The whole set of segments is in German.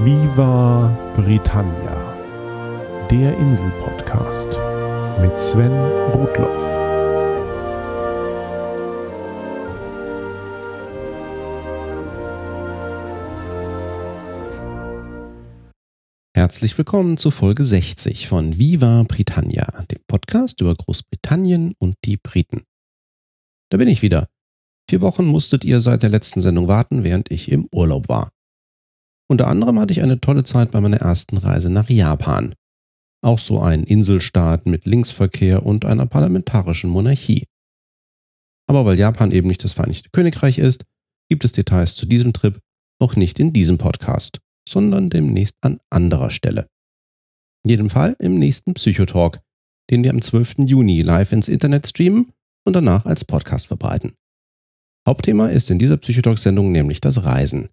Viva Britannia, der Insel-Podcast mit Sven Rudloff. Herzlich willkommen zu Folge 60 von Viva Britannia, dem Podcast über Großbritannien und die Briten. Da bin ich wieder. Vier Wochen musstet ihr seit der letzten Sendung warten, während ich im Urlaub war. Unter anderem hatte ich eine tolle Zeit bei meiner ersten Reise nach Japan. Auch so ein Inselstaat mit Linksverkehr und einer parlamentarischen Monarchie. Aber weil Japan eben nicht das Vereinigte Königreich ist, gibt es Details zu diesem Trip auch nicht in diesem Podcast, sondern demnächst an anderer Stelle. In jedem Fall im nächsten Psychotalk, den wir am 12. Juni live ins Internet streamen und danach als Podcast verbreiten. Hauptthema ist in dieser Psychotalk-Sendung nämlich das Reisen.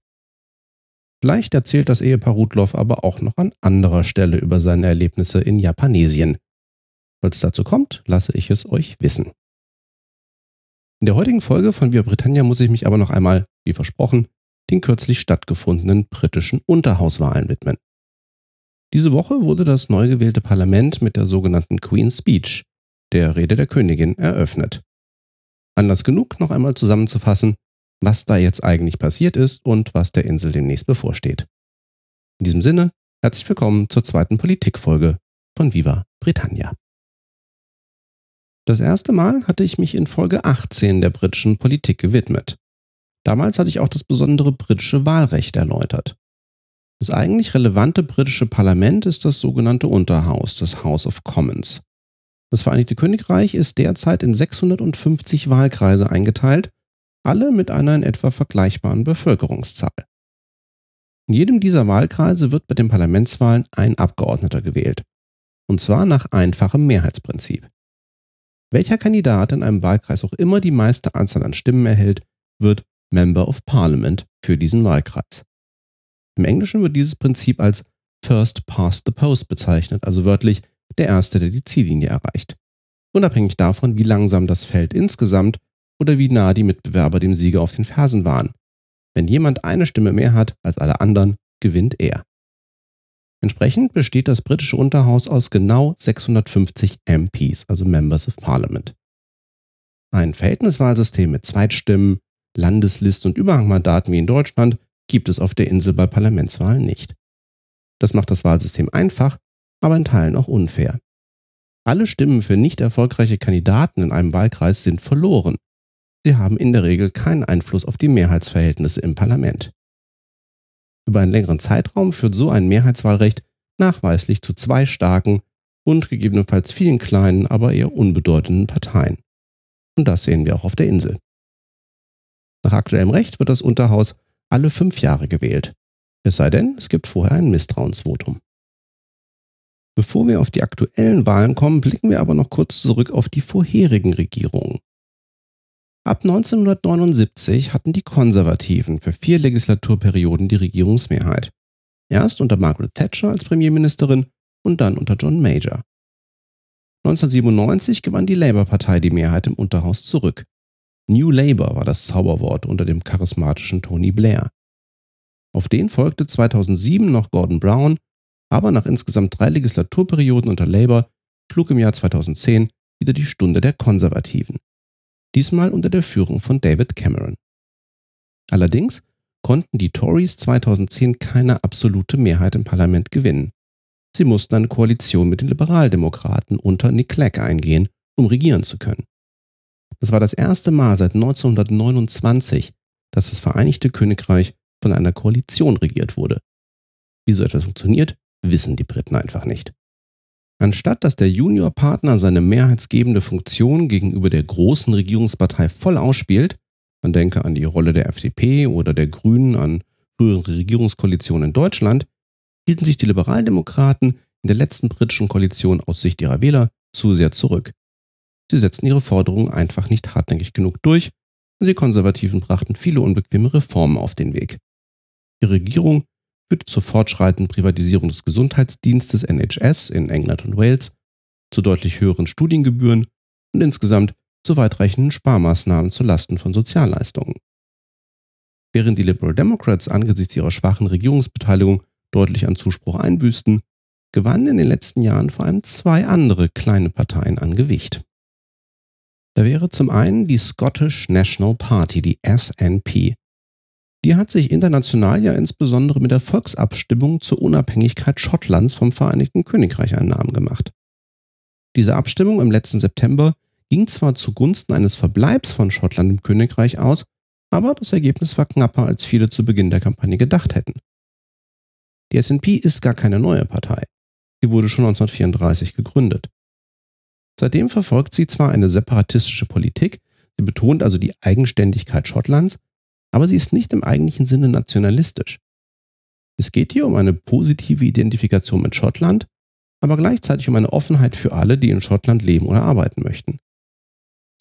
Vielleicht erzählt das Ehepaar Rudloff aber auch noch an anderer Stelle über seine Erlebnisse in Japanesien. Falls dazu kommt, lasse ich es euch wissen. In der heutigen Folge von Via Britannia muss ich mich aber noch einmal, wie versprochen, den kürzlich stattgefundenen britischen Unterhauswahlen widmen. Diese Woche wurde das neu gewählte Parlament mit der sogenannten Queen's Speech, der Rede der Königin, eröffnet. Anlass genug, noch einmal zusammenzufassen, was da jetzt eigentlich passiert ist und was der Insel demnächst bevorsteht. In diesem Sinne, herzlich willkommen zur zweiten Politikfolge von Viva Britannia. Das erste Mal hatte ich mich in Folge 18 der britischen Politik gewidmet. Damals hatte ich auch das besondere britische Wahlrecht erläutert. Das eigentlich relevante britische Parlament ist das sogenannte Unterhaus, das House of Commons. Das Vereinigte Königreich ist derzeit in 650 Wahlkreise eingeteilt alle mit einer in etwa vergleichbaren Bevölkerungszahl. In jedem dieser Wahlkreise wird bei den Parlamentswahlen ein Abgeordneter gewählt, und zwar nach einfachem Mehrheitsprinzip. Welcher Kandidat in einem Wahlkreis auch immer die meiste Anzahl an Stimmen erhält, wird Member of Parliament für diesen Wahlkreis. Im Englischen wird dieses Prinzip als First Past the Post bezeichnet, also wörtlich der Erste, der die Ziellinie erreicht. Unabhängig davon, wie langsam das Feld insgesamt oder wie nah die Mitbewerber dem Sieger auf den Fersen waren. Wenn jemand eine Stimme mehr hat als alle anderen, gewinnt er. Entsprechend besteht das britische Unterhaus aus genau 650 MPs, also Members of Parliament. Ein Verhältniswahlsystem mit Zweitstimmen, Landeslisten und Überhangmandaten wie in Deutschland gibt es auf der Insel bei Parlamentswahlen nicht. Das macht das Wahlsystem einfach, aber in Teilen auch unfair. Alle Stimmen für nicht erfolgreiche Kandidaten in einem Wahlkreis sind verloren sie haben in der Regel keinen Einfluss auf die Mehrheitsverhältnisse im Parlament. Über einen längeren Zeitraum führt so ein Mehrheitswahlrecht nachweislich zu zwei starken und gegebenenfalls vielen kleinen, aber eher unbedeutenden Parteien. Und das sehen wir auch auf der Insel. Nach aktuellem Recht wird das Unterhaus alle fünf Jahre gewählt. Es sei denn, es gibt vorher ein Misstrauensvotum. Bevor wir auf die aktuellen Wahlen kommen, blicken wir aber noch kurz zurück auf die vorherigen Regierungen. Ab 1979 hatten die Konservativen für vier Legislaturperioden die Regierungsmehrheit. Erst unter Margaret Thatcher als Premierministerin und dann unter John Major. 1997 gewann die Labour-Partei die Mehrheit im Unterhaus zurück. New Labour war das Zauberwort unter dem charismatischen Tony Blair. Auf den folgte 2007 noch Gordon Brown, aber nach insgesamt drei Legislaturperioden unter Labour schlug im Jahr 2010 wieder die Stunde der Konservativen diesmal unter der Führung von David Cameron. Allerdings konnten die Tories 2010 keine absolute Mehrheit im Parlament gewinnen. Sie mussten eine Koalition mit den Liberaldemokraten unter Nick Clegg eingehen, um regieren zu können. Das war das erste Mal seit 1929, dass das Vereinigte Königreich von einer Koalition regiert wurde. Wie so etwas funktioniert, wissen die Briten einfach nicht. Anstatt dass der Juniorpartner seine mehrheitsgebende Funktion gegenüber der großen Regierungspartei voll ausspielt, man denke an die Rolle der FDP oder der Grünen an früheren Regierungskoalitionen in Deutschland, hielten sich die Liberaldemokraten in der letzten britischen Koalition aus Sicht ihrer Wähler zu sehr zurück. Sie setzten ihre Forderungen einfach nicht hartnäckig genug durch und die Konservativen brachten viele unbequeme Reformen auf den Weg. Die Regierung führte zur fortschreitenden Privatisierung des Gesundheitsdienstes NHS in England und Wales, zu deutlich höheren Studiengebühren und insgesamt zu weitreichenden Sparmaßnahmen zulasten von Sozialleistungen. Während die Liberal Democrats angesichts ihrer schwachen Regierungsbeteiligung deutlich an Zuspruch einbüßten, gewannen in den letzten Jahren vor allem zwei andere kleine Parteien an Gewicht. Da wäre zum einen die Scottish National Party, die SNP. Die hat sich international ja insbesondere mit der Volksabstimmung zur Unabhängigkeit Schottlands vom Vereinigten Königreich einen Namen gemacht. Diese Abstimmung im letzten September ging zwar zugunsten eines Verbleibs von Schottland im Königreich aus, aber das Ergebnis war knapper, als viele zu Beginn der Kampagne gedacht hätten. Die SNP ist gar keine neue Partei. Sie wurde schon 1934 gegründet. Seitdem verfolgt sie zwar eine separatistische Politik, sie betont also die Eigenständigkeit Schottlands, aber sie ist nicht im eigentlichen Sinne nationalistisch. Es geht hier um eine positive Identifikation mit Schottland, aber gleichzeitig um eine Offenheit für alle, die in Schottland leben oder arbeiten möchten.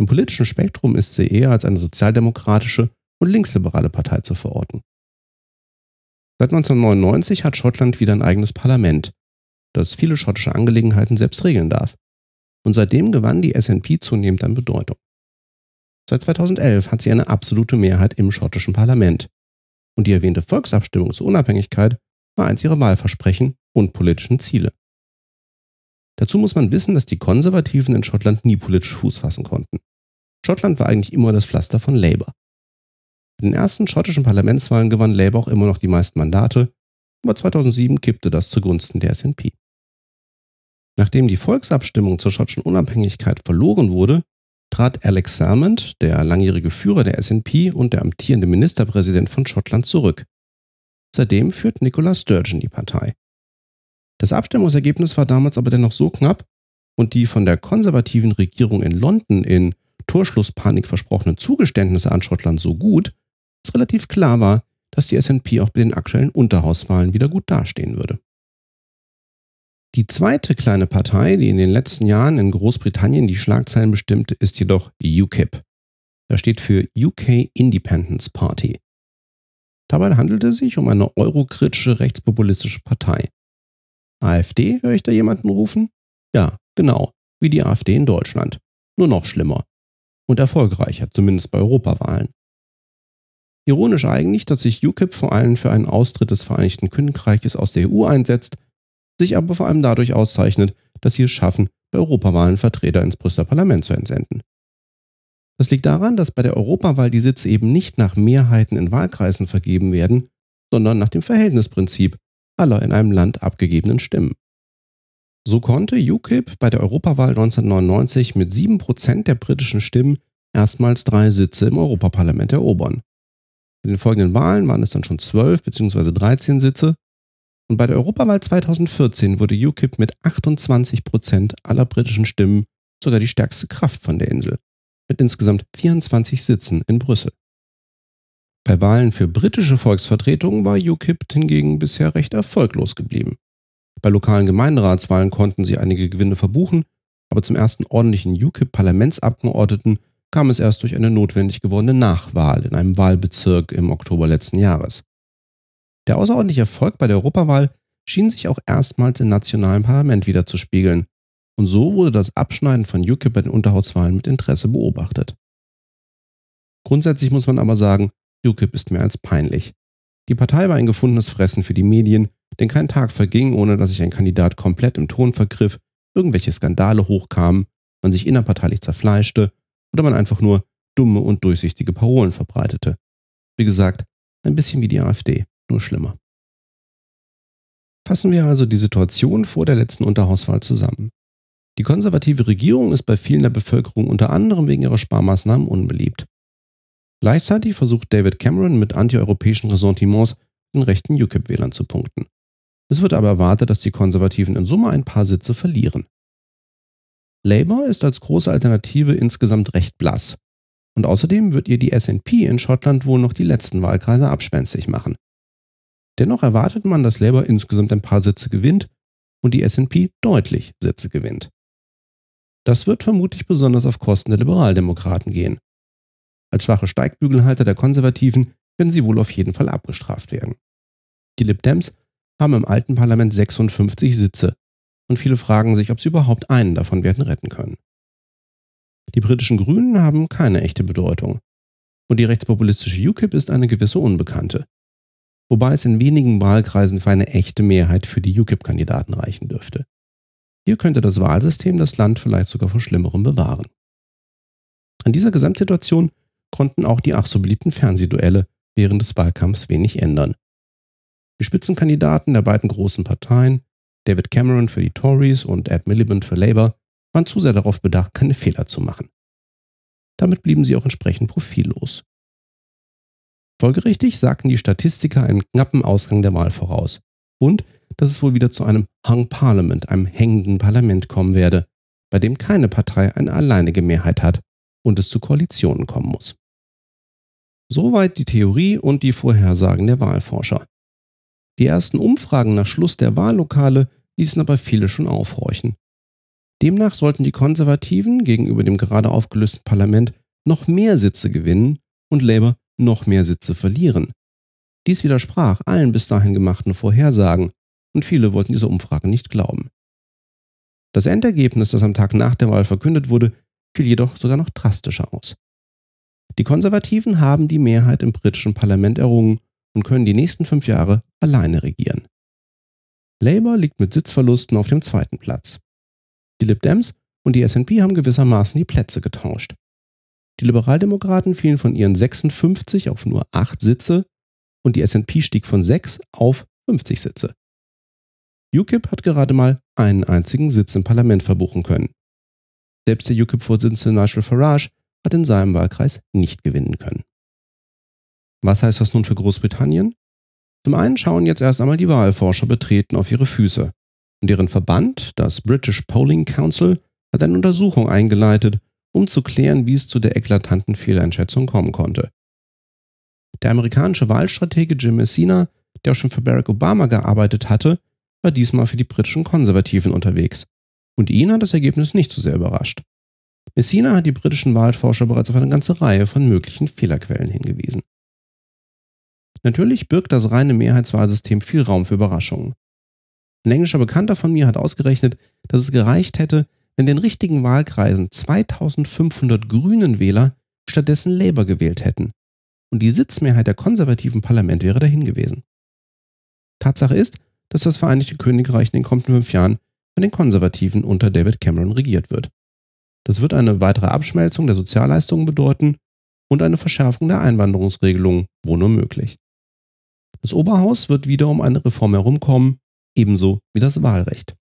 Im politischen Spektrum ist sie eher als eine sozialdemokratische und linksliberale Partei zu verorten. Seit 1999 hat Schottland wieder ein eigenes Parlament, das viele schottische Angelegenheiten selbst regeln darf. Und seitdem gewann die SNP zunehmend an Bedeutung. Seit 2011 hat sie eine absolute Mehrheit im schottischen Parlament. Und die erwähnte Volksabstimmung zur Unabhängigkeit war eins ihrer Wahlversprechen und politischen Ziele. Dazu muss man wissen, dass die Konservativen in Schottland nie politisch Fuß fassen konnten. Schottland war eigentlich immer das Pflaster von Labour. In den ersten schottischen Parlamentswahlen gewann Labour auch immer noch die meisten Mandate, aber 2007 kippte das zugunsten der SNP. Nachdem die Volksabstimmung zur schottischen Unabhängigkeit verloren wurde, trat Alex Salmond, der langjährige Führer der SNP und der amtierende Ministerpräsident von Schottland, zurück. Seitdem führt Nicola Sturgeon die Partei. Das Abstimmungsergebnis war damals aber dennoch so knapp und die von der konservativen Regierung in London in Torschlusspanik versprochenen Zugeständnisse an Schottland so gut, dass relativ klar war, dass die SNP auch bei den aktuellen Unterhauswahlen wieder gut dastehen würde. Die zweite kleine Partei, die in den letzten Jahren in Großbritannien die Schlagzeilen bestimmte, ist jedoch UKIP. Das steht für UK Independence Party. Dabei handelte es sich um eine eurokritische rechtspopulistische Partei. AfD, höre ich da jemanden rufen? Ja, genau, wie die AfD in Deutschland. Nur noch schlimmer. Und erfolgreicher, zumindest bei Europawahlen. Ironisch eigentlich, dass sich UKIP vor allem für einen Austritt des Vereinigten Königreiches aus der EU einsetzt, sich aber vor allem dadurch auszeichnet, dass sie es schaffen, bei Europawahlen Vertreter ins Brüsseler Parlament zu entsenden. Das liegt daran, dass bei der Europawahl die Sitze eben nicht nach Mehrheiten in Wahlkreisen vergeben werden, sondern nach dem Verhältnisprinzip aller in einem Land abgegebenen Stimmen. So konnte UKIP bei der Europawahl 1999 mit 7% der britischen Stimmen erstmals drei Sitze im Europaparlament erobern. In den folgenden Wahlen waren es dann schon 12 bzw. 13 Sitze. Und bei der Europawahl 2014 wurde UKIP mit 28% aller britischen Stimmen sogar die stärkste Kraft von der Insel, mit insgesamt 24 Sitzen in Brüssel. Bei Wahlen für britische Volksvertretungen war UKIP hingegen bisher recht erfolglos geblieben. Bei lokalen Gemeinderatswahlen konnten sie einige Gewinne verbuchen, aber zum ersten ordentlichen UKIP-Parlamentsabgeordneten kam es erst durch eine notwendig gewordene Nachwahl in einem Wahlbezirk im Oktober letzten Jahres. Der außerordentliche Erfolg bei der Europawahl schien sich auch erstmals im nationalen Parlament wiederzuspiegeln, und so wurde das Abschneiden von UKIP bei den Unterhauswahlen mit Interesse beobachtet. Grundsätzlich muss man aber sagen, UKIP ist mehr als peinlich. Die Partei war ein gefundenes Fressen für die Medien, denn kein Tag verging, ohne dass sich ein Kandidat komplett im Ton vergriff, irgendwelche Skandale hochkamen, man sich innerparteilich zerfleischte oder man einfach nur dumme und durchsichtige Parolen verbreitete. Wie gesagt, ein bisschen wie die AfD, nur schlimmer. Fassen wir also die Situation vor der letzten Unterhauswahl zusammen. Die konservative Regierung ist bei vielen der Bevölkerung unter anderem wegen ihrer Sparmaßnahmen unbeliebt. Gleichzeitig versucht David Cameron mit antieuropäischen Ressentiments den rechten UKIP-Wählern zu punkten. Es wird aber erwartet, dass die Konservativen in Summe ein paar Sitze verlieren. Labour ist als große Alternative insgesamt recht blass. Und außerdem wird ihr die SNP in Schottland wohl noch die letzten Wahlkreise abspenstig machen. Dennoch erwartet man, dass Labour insgesamt ein paar Sitze gewinnt und die SNP deutlich Sitze gewinnt. Das wird vermutlich besonders auf Kosten der Liberaldemokraten gehen. Als schwache Steigbügelhalter der Konservativen werden sie wohl auf jeden Fall abgestraft werden. Die Lib Dems haben im alten Parlament 56 Sitze und viele fragen sich, ob sie überhaupt einen davon werden retten können. Die britischen Grünen haben keine echte Bedeutung und die rechtspopulistische UKIP ist eine gewisse Unbekannte. Wobei es in wenigen Wahlkreisen für eine echte Mehrheit für die UKIP-Kandidaten reichen dürfte. Hier könnte das Wahlsystem das Land vielleicht sogar vor Schlimmerem bewahren. An dieser Gesamtsituation konnten auch die ach so beliebten Fernsehduelle während des Wahlkampfs wenig ändern. Die Spitzenkandidaten der beiden großen Parteien, David Cameron für die Tories und Ed Miliband für Labour, waren zu sehr darauf bedacht, keine Fehler zu machen. Damit blieben sie auch entsprechend profillos. Folgerichtig sagten die Statistiker einen knappen Ausgang der Wahl voraus und dass es wohl wieder zu einem Hung Parliament, einem hängenden Parlament kommen werde, bei dem keine Partei eine alleinige Mehrheit hat und es zu Koalitionen kommen muss. Soweit die Theorie und die Vorhersagen der Wahlforscher. Die ersten Umfragen nach Schluss der Wahllokale ließen aber viele schon aufhorchen. Demnach sollten die Konservativen gegenüber dem gerade aufgelösten Parlament noch mehr Sitze gewinnen und Labour noch mehr Sitze verlieren. Dies widersprach allen bis dahin gemachten Vorhersagen und viele wollten dieser Umfrage nicht glauben. Das Endergebnis, das am Tag nach der Wahl verkündet wurde, fiel jedoch sogar noch drastischer aus. Die Konservativen haben die Mehrheit im britischen Parlament errungen und können die nächsten fünf Jahre alleine regieren. Labour liegt mit Sitzverlusten auf dem zweiten Platz. Die Lib Dems und die SNP haben gewissermaßen die Plätze getauscht. Die Liberaldemokraten fielen von ihren 56 auf nur 8 Sitze und die SNP stieg von 6 auf 50 Sitze. UKIP hat gerade mal einen einzigen Sitz im Parlament verbuchen können. Selbst der UKIP-Vorsitzende Nigel Farage hat in seinem Wahlkreis nicht gewinnen können. Was heißt das nun für Großbritannien? Zum einen schauen jetzt erst einmal die Wahlforscher betreten auf ihre Füße. Und deren Verband, das British Polling Council, hat eine Untersuchung eingeleitet, um zu klären, wie es zu der eklatanten Fehleinschätzung kommen konnte. Der amerikanische Wahlstratege Jim Messina, der auch schon für Barack Obama gearbeitet hatte, war diesmal für die britischen Konservativen unterwegs. Und ihn hat das Ergebnis nicht so sehr überrascht. Messina hat die britischen Wahlforscher bereits auf eine ganze Reihe von möglichen Fehlerquellen hingewiesen. Natürlich birgt das reine Mehrheitswahlsystem viel Raum für Überraschungen. Ein englischer Bekannter von mir hat ausgerechnet, dass es gereicht hätte, wenn den richtigen Wahlkreisen 2500 grünen Wähler stattdessen Labour gewählt hätten. Und die Sitzmehrheit der konservativen Parlament wäre dahin gewesen. Tatsache ist, dass das Vereinigte Königreich in den kommenden fünf Jahren von den Konservativen unter David Cameron regiert wird. Das wird eine weitere Abschmelzung der Sozialleistungen bedeuten und eine Verschärfung der Einwanderungsregelungen, wo nur möglich. Das Oberhaus wird wieder um eine Reform herumkommen, ebenso wie das Wahlrecht.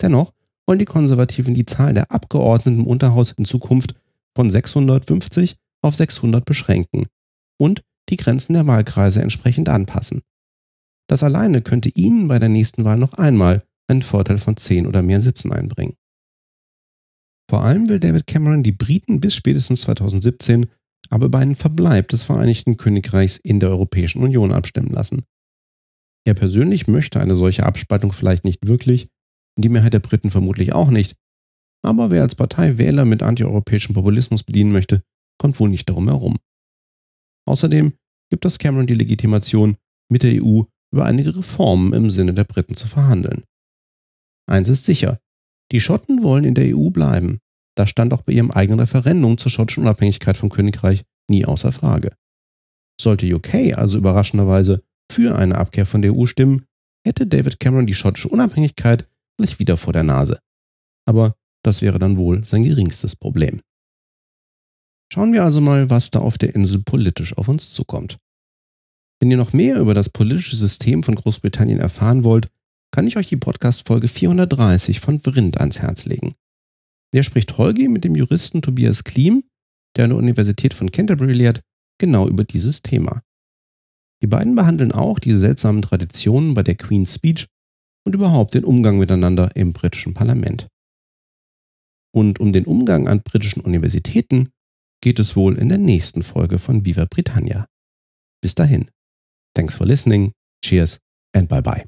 Dennoch wollen die Konservativen die Zahl der Abgeordneten im Unterhaus in Zukunft von 650 auf 600 beschränken und die Grenzen der Wahlkreise entsprechend anpassen. Das alleine könnte ihnen bei der nächsten Wahl noch einmal einen Vorteil von 10 oder mehr Sitzen einbringen. Vor allem will David Cameron die Briten bis spätestens 2017 aber über einen Verbleib des Vereinigten Königreichs in der Europäischen Union abstimmen lassen. Er persönlich möchte eine solche Abspaltung vielleicht nicht wirklich und die Mehrheit der Briten vermutlich auch nicht, aber wer als Partei Wähler mit antieuropäischem Populismus bedienen möchte, kommt wohl nicht darum herum. Außerdem gibt das Cameron die Legitimation, mit der EU über einige Reformen im Sinne der Briten zu verhandeln. Eins ist sicher, die Schotten wollen in der EU bleiben. Das stand auch bei ihrem eigenen Referendum zur schottischen Unabhängigkeit vom Königreich nie außer Frage. Sollte UK also überraschenderweise für eine Abkehr von der EU stimmen, hätte David Cameron die schottische Unabhängigkeit gleich wieder vor der Nase. Aber das wäre dann wohl sein geringstes Problem. Schauen wir also mal, was da auf der Insel politisch auf uns zukommt. Wenn ihr noch mehr über das politische System von Großbritannien erfahren wollt, kann ich euch die Podcast-Folge 430 von Vrind ans Herz legen. Der spricht Holgi mit dem Juristen Tobias Klim, der an der Universität von Canterbury lehrt, genau über dieses Thema. Die beiden behandeln auch die seltsamen Traditionen bei der Queen's Speech und überhaupt den Umgang miteinander im britischen Parlament. Und um den Umgang an britischen Universitäten geht es wohl in der nächsten Folge von Viva Britannia. Bis dahin. Thanks for listening. Cheers and bye bye.